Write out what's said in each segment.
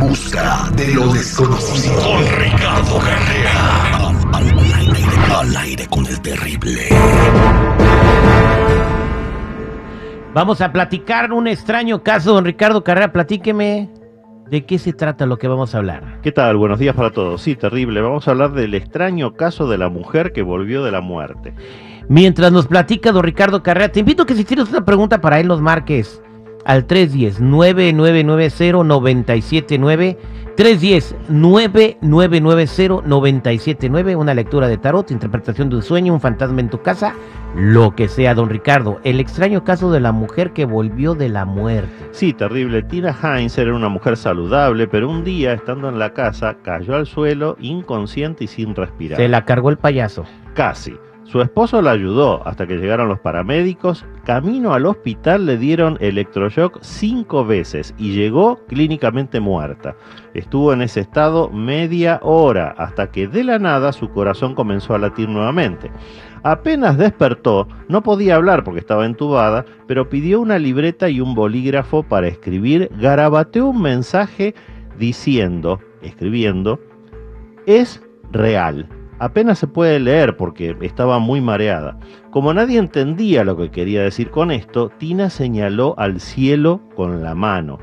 En busca de lo desconocido. Con Ricardo Carrera. Al, aire, con el terrible. Vamos a platicar un extraño caso, don Ricardo Carrera. Platíqueme de qué se trata lo que vamos a hablar. ¿Qué tal? Buenos días para todos. Sí, terrible. Vamos a hablar del extraño caso de la mujer que volvió de la muerte. Mientras nos platica don Ricardo Carrera, te invito a que si tienes una pregunta para él, nos marques al 310-9990-979. 310-9990-979. Una lectura de tarot, interpretación de un sueño, un fantasma en tu casa, lo que sea, don Ricardo. El extraño caso de la mujer que volvió de la muerte. Sí, terrible. Tina Heinz era una mujer saludable, pero un día, estando en la casa, cayó al suelo inconsciente y sin respirar. Se la cargó el payaso. Casi. Su esposo la ayudó hasta que llegaron los paramédicos. Camino al hospital le dieron electroshock cinco veces y llegó clínicamente muerta. Estuvo en ese estado media hora hasta que de la nada su corazón comenzó a latir nuevamente. Apenas despertó, no podía hablar porque estaba entubada, pero pidió una libreta y un bolígrafo para escribir. Garabateó un mensaje diciendo, escribiendo, es real apenas se puede leer porque estaba muy mareada. Como nadie entendía lo que quería decir con esto, Tina señaló al cielo con la mano.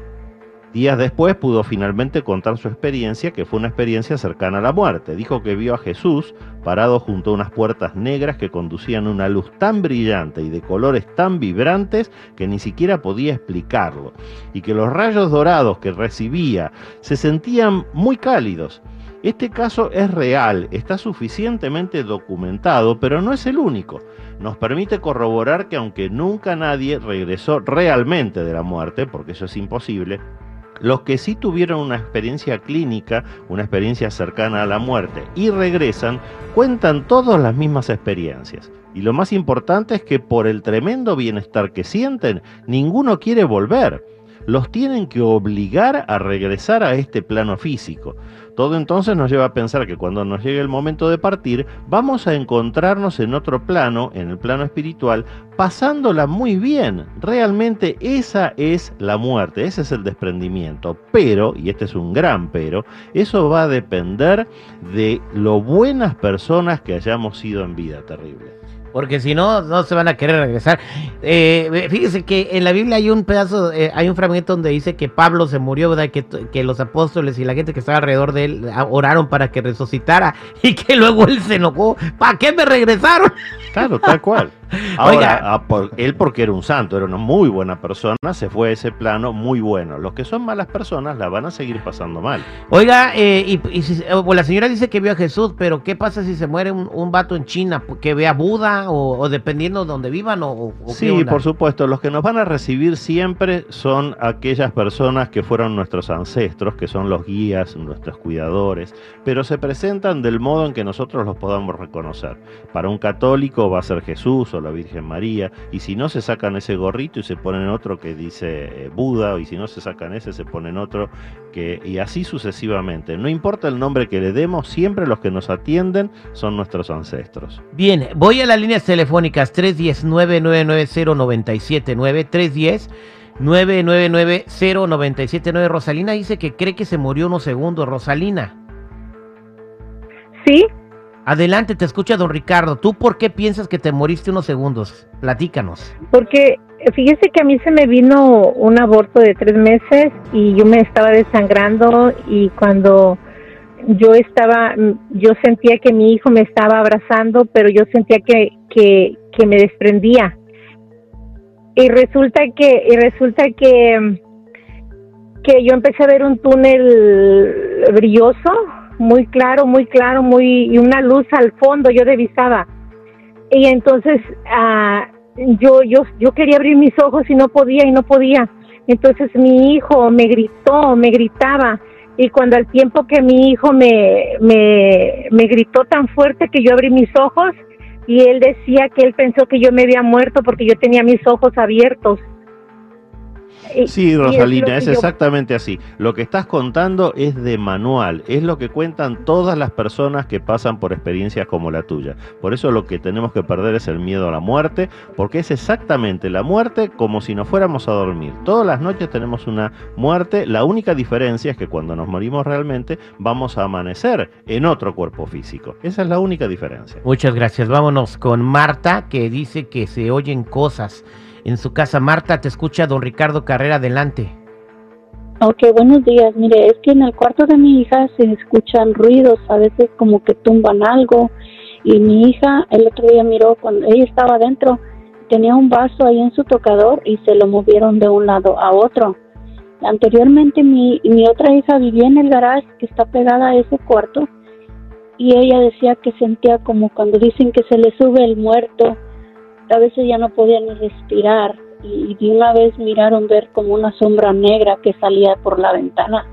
Días después pudo finalmente contar su experiencia, que fue una experiencia cercana a la muerte. Dijo que vio a Jesús parado junto a unas puertas negras que conducían una luz tan brillante y de colores tan vibrantes que ni siquiera podía explicarlo, y que los rayos dorados que recibía se sentían muy cálidos este caso es real, está suficientemente documentado, pero no es el único. Nos permite corroborar que aunque nunca nadie regresó realmente de la muerte, porque eso es imposible, los que sí tuvieron una experiencia clínica, una experiencia cercana a la muerte y regresan, cuentan todas las mismas experiencias. Y lo más importante es que por el tremendo bienestar que sienten, ninguno quiere volver los tienen que obligar a regresar a este plano físico. Todo entonces nos lleva a pensar que cuando nos llegue el momento de partir, vamos a encontrarnos en otro plano, en el plano espiritual, pasándola muy bien. Realmente esa es la muerte, ese es el desprendimiento. Pero, y este es un gran pero, eso va a depender de lo buenas personas que hayamos sido en vida terrible porque si no, no se van a querer regresar. Eh, fíjese que en la Biblia hay un pedazo, eh, hay un fragmento donde dice que Pablo se murió, ¿verdad? Que, que los apóstoles y la gente que estaba alrededor de él ah, oraron para que resucitara y que luego él se enojó. ¿Para qué me regresaron? Claro, tal cual. Ahora, él porque era un santo, era una muy buena persona, se fue a ese plano muy bueno. Los que son malas personas la van a seguir pasando mal. Oiga, eh, y, la señora dice que vio a Jesús, pero ¿qué pasa si se muere un, vato en China? ¿Que vea Buda o, dependiendo de donde vivan? O, sí, por supuesto. Los que nos van a recibir siempre son aquellas personas que fueron nuestros ancestros, que son los guías, nuestros cuidadores, pero se presentan del modo en que nosotros los podamos reconocer. Para un católico va a ser Jesús o la Virgen María, y si no se sacan ese gorrito y se ponen otro que dice eh, Buda, y si no se sacan ese se ponen otro que y así sucesivamente. No importa el nombre que le demos, siempre los que nos atienden son nuestros ancestros. Bien, voy a las líneas telefónicas 310-999-0979, 310 999 Rosalina dice que cree que se murió unos segundos. Rosalina. Sí. Adelante, te escucha don Ricardo. ¿Tú por qué piensas que te moriste unos segundos? Platícanos. Porque fíjese que a mí se me vino un aborto de tres meses y yo me estaba desangrando y cuando yo estaba, yo sentía que mi hijo me estaba abrazando, pero yo sentía que, que, que me desprendía. Y resulta que, y resulta que, que yo empecé a ver un túnel brilloso muy claro, muy claro, muy y una luz al fondo yo divisaba. Y entonces ah, yo yo yo quería abrir mis ojos y no podía y no podía. Entonces mi hijo me gritó, me gritaba y cuando al tiempo que mi hijo me, me, me gritó tan fuerte que yo abrí mis ojos y él decía que él pensó que yo me había muerto porque yo tenía mis ojos abiertos. Y- Sí, es Rosalina, es yo- exactamente así. Lo que estás contando es de manual, es lo que cuentan todas las personas que pasan por experiencias como la tuya. Por eso lo que tenemos que perder es el miedo a la muerte, porque es exactamente la muerte como si nos fuéramos a dormir. Todas las noches tenemos una muerte, la única diferencia es que cuando nos morimos realmente vamos a amanecer en otro cuerpo físico. Esa es la única diferencia. Muchas gracias. Vámonos con Marta, que dice que se oyen cosas en su casa. Marta, te escucha don Ricardo Carrera, adelante. Ok, buenos días. Mire, es que en el cuarto de mi hija se escuchan ruidos, a veces como que tumban algo. Y mi hija el otro día miró cuando ella estaba adentro, tenía un vaso ahí en su tocador y se lo movieron de un lado a otro. Anteriormente mi, mi otra hija vivía en el garage que está pegada a ese cuarto y ella decía que sentía como cuando dicen que se le sube el muerto, a veces ya no podía ni respirar y de una vez miraron ver como una sombra negra que salía por la ventana.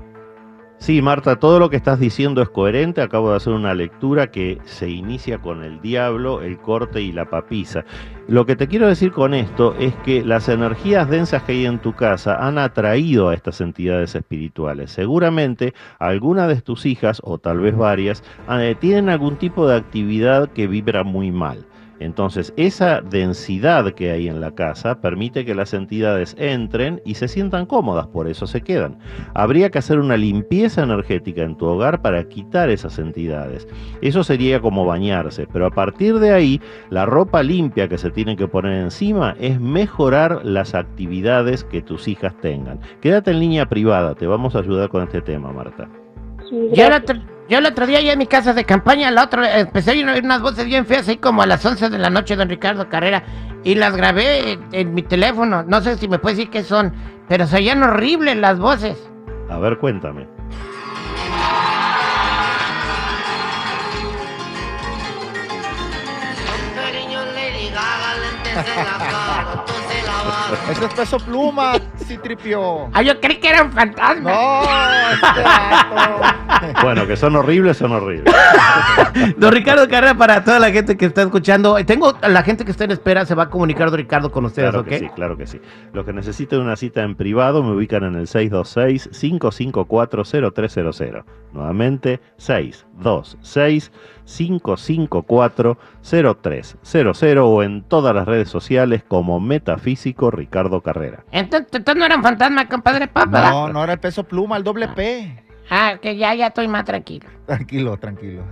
Sí, Marta, todo lo que estás diciendo es coherente. Acabo de hacer una lectura que se inicia con el diablo, el corte y la papisa. Lo que te quiero decir con esto es que las energías densas que hay en tu casa han atraído a estas entidades espirituales. Seguramente alguna de tus hijas, o tal vez varias, eh, tienen algún tipo de actividad que vibra muy mal. Entonces, esa densidad que hay en la casa permite que las entidades entren y se sientan cómodas, por eso se quedan. Habría que hacer una limpieza energética en tu hogar para quitar esas entidades. Eso sería como bañarse, pero a partir de ahí, la ropa limpia que se tiene que poner encima es mejorar las actividades que tus hijas tengan. Quédate en línea privada, te vamos a ayudar con este tema, Marta. Sí, otro, yo el otro día ya en mi casa de campaña, la otra, empecé a oír unas voces bien feas, ahí como a las 11 de la noche, don Ricardo Carrera, y las grabé en, en mi teléfono. No sé si me puede decir qué son, pero se oían horribles las voces. A ver, cuéntame. Eso es peso pluma, Citripio. Ah, yo creí que eran fantasmas. No, este. Bueno, que son horribles, son horribles. Don Ricardo Carrera, para toda la gente que está escuchando, eh, tengo a la gente que está en espera, se va a comunicar don Ricardo con ustedes, Claro ¿ok? que sí, claro que sí. Los que necesiten una cita en privado me ubican en el 626-554-0300. Nuevamente, 626-554-0300 o en todas las redes sociales como Metafísico Ricardo Carrera. Entonces, entonces no eran fantasmas, compadre Papa. No, no era el peso pluma, el doble P. Ah, que ya, ya estoy más tranquilo. Tranquilo, tranquilo.